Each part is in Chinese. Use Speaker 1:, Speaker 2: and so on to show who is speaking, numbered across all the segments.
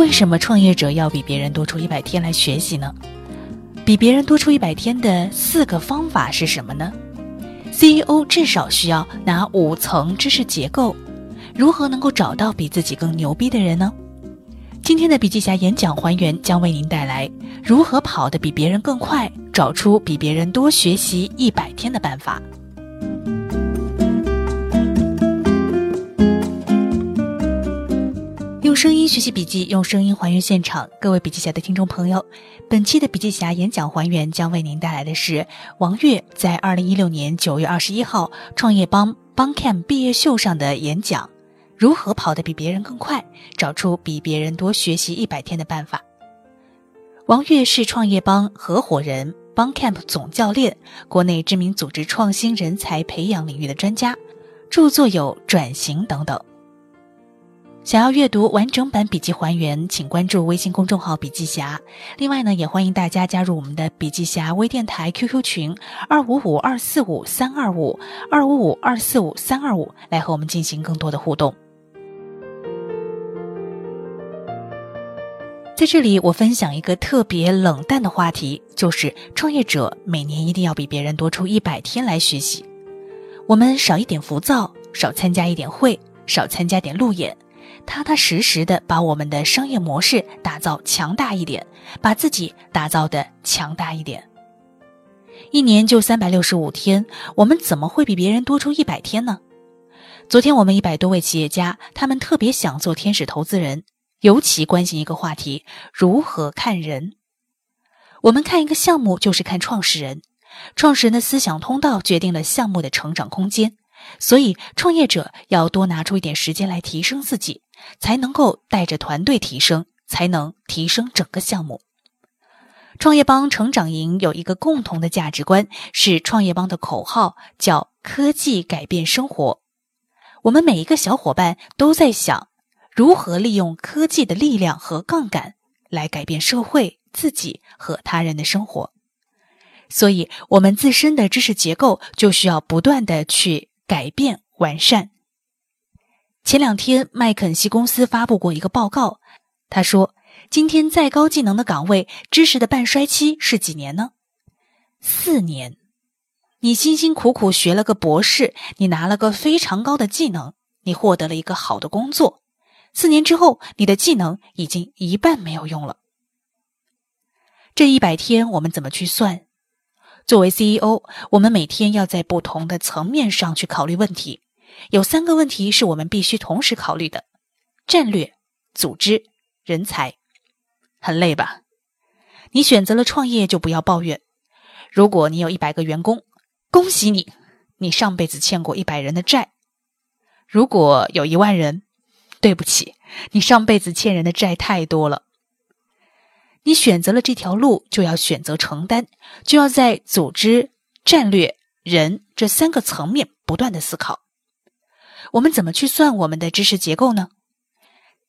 Speaker 1: 为什么创业者要比别人多出一百天来学习呢？比别人多出一百天的四个方法是什么呢？CEO 至少需要拿五层知识结构。如何能够找到比自己更牛逼的人呢？今天的笔记侠演讲还原将为您带来如何跑得比别人更快，找出比别人多学习一百天的办法。声音学习笔记，用声音还原现场。各位笔记侠的听众朋友，本期的笔记侠演讲还原将为您带来的是王悦在二零一六年九月二十一号创业邦邦 Cam 毕业秀上的演讲：如何跑得比别人更快，找出比别人多学习一百天的办法。王悦是创业邦合伙人、邦 Camp 总教练，国内知名组织创新人才培养领域的专家，著作有《转型》等等。想要阅读完整版笔记还原，请关注微信公众号“笔记侠”。另外呢，也欢迎大家加入我们的笔记侠微电台 QQ 群二五五二四五三二五二五五二四五三二五，来和我们进行更多的互动。在这里，我分享一个特别冷淡的话题，就是创业者每年一定要比别人多出一百天来学习。我们少一点浮躁，少参加一点会，少参加点路演。踏踏实实的把我们的商业模式打造强大一点，把自己打造的强大一点。一年就三百六十五天，我们怎么会比别人多出一百天呢？昨天我们一百多位企业家，他们特别想做天使投资人，尤其关心一个话题：如何看人。我们看一个项目，就是看创始人，创始人的思想通道决定了项目的成长空间。所以，创业者要多拿出一点时间来提升自己，才能够带着团队提升，才能提升整个项目。创业邦成长营有一个共同的价值观，是创业邦的口号，叫“科技改变生活”。我们每一个小伙伴都在想，如何利用科技的力量和杠杆来改变社会、自己和他人的生活。所以，我们自身的知识结构就需要不断的去。改变完善。前两天，麦肯锡公司发布过一个报告，他说：“今天再高技能的岗位，知识的半衰期是几年呢？四年。你辛辛苦苦学了个博士，你拿了个非常高的技能，你获得了一个好的工作，四年之后，你的技能已经一半没有用了。这一百天，我们怎么去算？”作为 CEO，我们每天要在不同的层面上去考虑问题。有三个问题是我们必须同时考虑的：战略、组织、人才。很累吧？你选择了创业，就不要抱怨。如果你有一百个员工，恭喜你，你上辈子欠过一百人的债。如果有一万人，对不起，你上辈子欠人的债太多了。你选择了这条路，就要选择承担，就要在组织、战略、人这三个层面不断的思考。我们怎么去算我们的知识结构呢？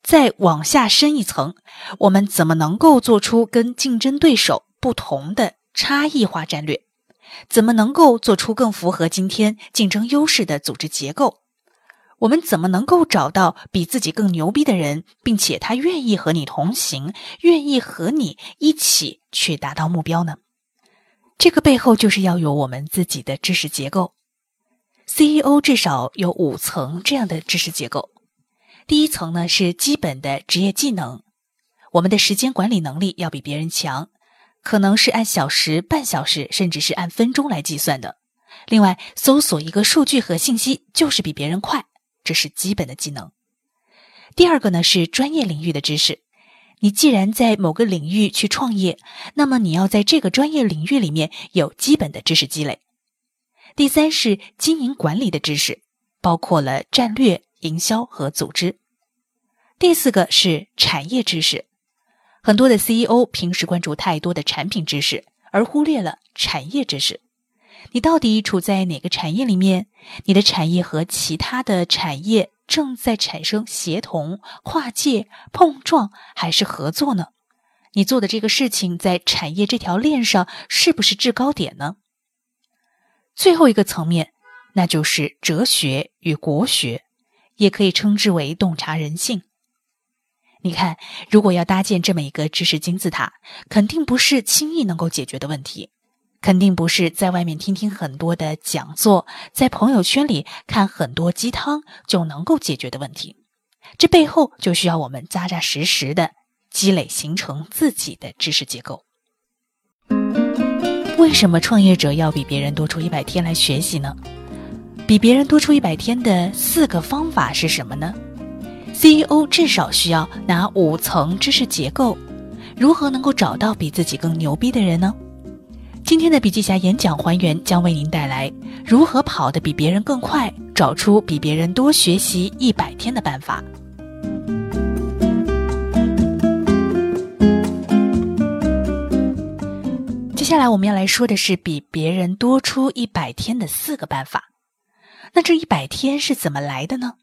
Speaker 1: 再往下深一层，我们怎么能够做出跟竞争对手不同的差异化战略？怎么能够做出更符合今天竞争优势的组织结构？我们怎么能够找到比自己更牛逼的人，并且他愿意和你同行，愿意和你一起去达到目标呢？这个背后就是要有我们自己的知识结构。CEO 至少有五层这样的知识结构。第一层呢是基本的职业技能，我们的时间管理能力要比别人强，可能是按小时、半小时，甚至是按分钟来计算的。另外，搜索一个数据和信息就是比别人快。这是基本的技能。第二个呢是专业领域的知识。你既然在某个领域去创业，那么你要在这个专业领域里面有基本的知识积累。第三是经营管理的知识，包括了战略、营销和组织。第四个是产业知识。很多的 CEO 平时关注太多的产品知识，而忽略了产业知识。你到底处在哪个产业里面？你的产业和其他的产业正在产生协同、跨界、碰撞，还是合作呢？你做的这个事情在产业这条链上是不是制高点呢？最后一个层面，那就是哲学与国学，也可以称之为洞察人性。你看，如果要搭建这么一个知识金字塔，肯定不是轻易能够解决的问题，肯定不是在外面听听很多的讲座，在朋友圈里看很多鸡汤就能够解决的问题。这背后就需要我们扎扎实实的积累，形成自己的知识结构。为什么创业者要比别人多出一百天来学习呢？比别人多出一百天的四个方法是什么呢？CEO 至少需要拿五层知识结构，如何能够找到比自己更牛逼的人呢？今天的笔记侠演讲还原将为您带来如何跑得比别人更快，找出比别人多学习一百天的办法。接下来我们要来说的是比别人多出一百天的四个办法。那这一百天是怎么来的呢？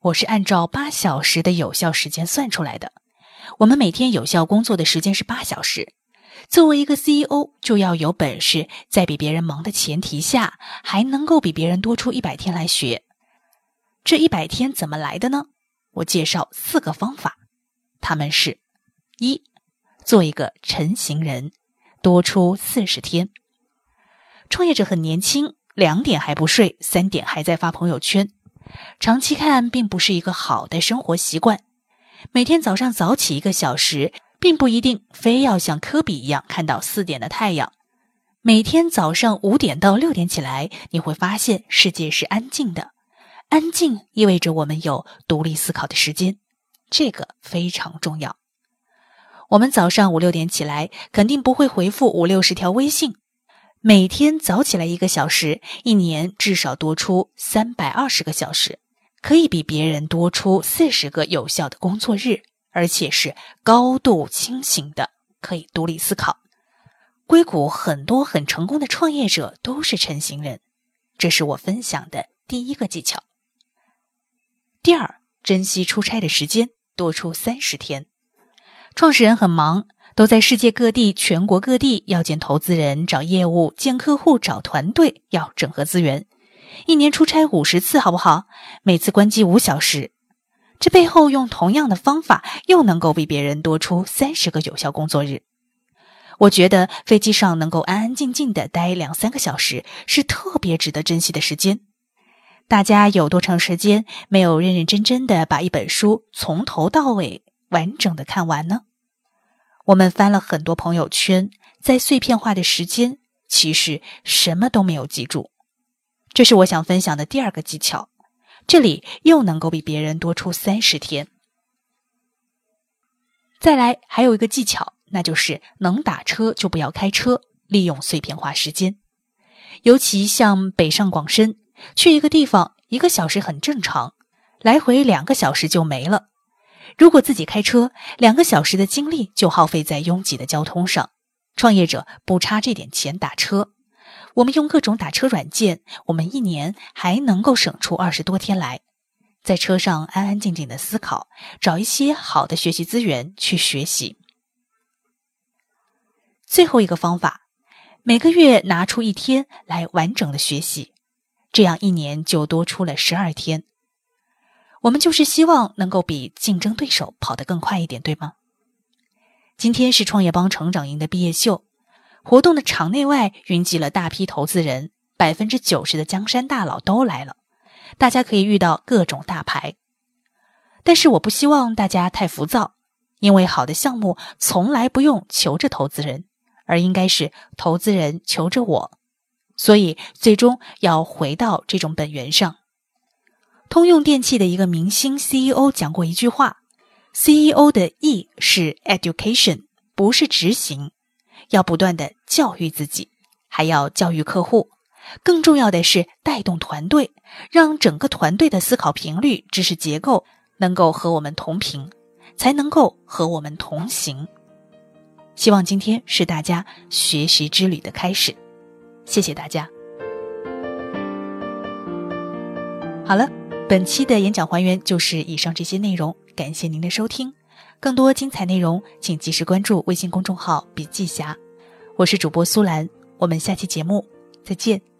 Speaker 1: 我是按照八小时的有效时间算出来的。我们每天有效工作的时间是八小时。作为一个 CEO，就要有本事，在比别人忙的前提下，还能够比别人多出一百天来学。这一百天怎么来的呢？我介绍四个方法，他们是：一，做一个成型人，多出四十天。创业者很年轻，两点还不睡，三点还在发朋友圈。长期看，并不是一个好的生活习惯。每天早上早起一个小时，并不一定非要像科比一样看到四点的太阳。每天早上五点到六点起来，你会发现世界是安静的。安静意味着我们有独立思考的时间，这个非常重要。我们早上五六点起来，肯定不会回复五六十条微信。每天早起来一个小时，一年至少多出三百二十个小时，可以比别人多出四十个有效的工作日，而且是高度清醒的，可以独立思考。硅谷很多很成功的创业者都是晨型人，这是我分享的第一个技巧。第二，珍惜出差的时间，多出三十天。创始人很忙。都在世界各地、全国各地要见投资人、找业务、见客户、找团队，要整合资源。一年出差五十次，好不好？每次关机五小时，这背后用同样的方法，又能够比别人多出三十个有效工作日。我觉得飞机上能够安安静静的待两三个小时，是特别值得珍惜的时间。大家有多长时间没有认认真真的把一本书从头到尾完整的看完呢？我们翻了很多朋友圈，在碎片化的时间，其实什么都没有记住。这是我想分享的第二个技巧，这里又能够比别人多出三十天。再来，还有一个技巧，那就是能打车就不要开车，利用碎片化时间。尤其像北上广深，去一个地方一个小时很正常，来回两个小时就没了。如果自己开车，两个小时的精力就耗费在拥挤的交通上。创业者不差这点钱打车，我们用各种打车软件，我们一年还能够省出二十多天来，在车上安安静静的思考，找一些好的学习资源去学习。最后一个方法，每个月拿出一天来完整的学习，这样一年就多出了十二天。我们就是希望能够比竞争对手跑得更快一点，对吗？今天是创业邦成长营的毕业秀，活动的场内外云集了大批投资人，百分之九十的江山大佬都来了，大家可以遇到各种大牌。但是我不希望大家太浮躁，因为好的项目从来不用求着投资人，而应该是投资人求着我，所以最终要回到这种本源上。通用电器的一个明星 CEO 讲过一句话：“CEO 的 E 是 education，不是执行，要不断的教育自己，还要教育客户，更重要的是带动团队，让整个团队的思考频率、知识结构能够和我们同频，才能够和我们同行。”希望今天是大家学习之旅的开始，谢谢大家。好了。本期的演讲还原就是以上这些内容，感谢您的收听。更多精彩内容，请及时关注微信公众号“笔记侠”，我是主播苏兰，我们下期节目再见。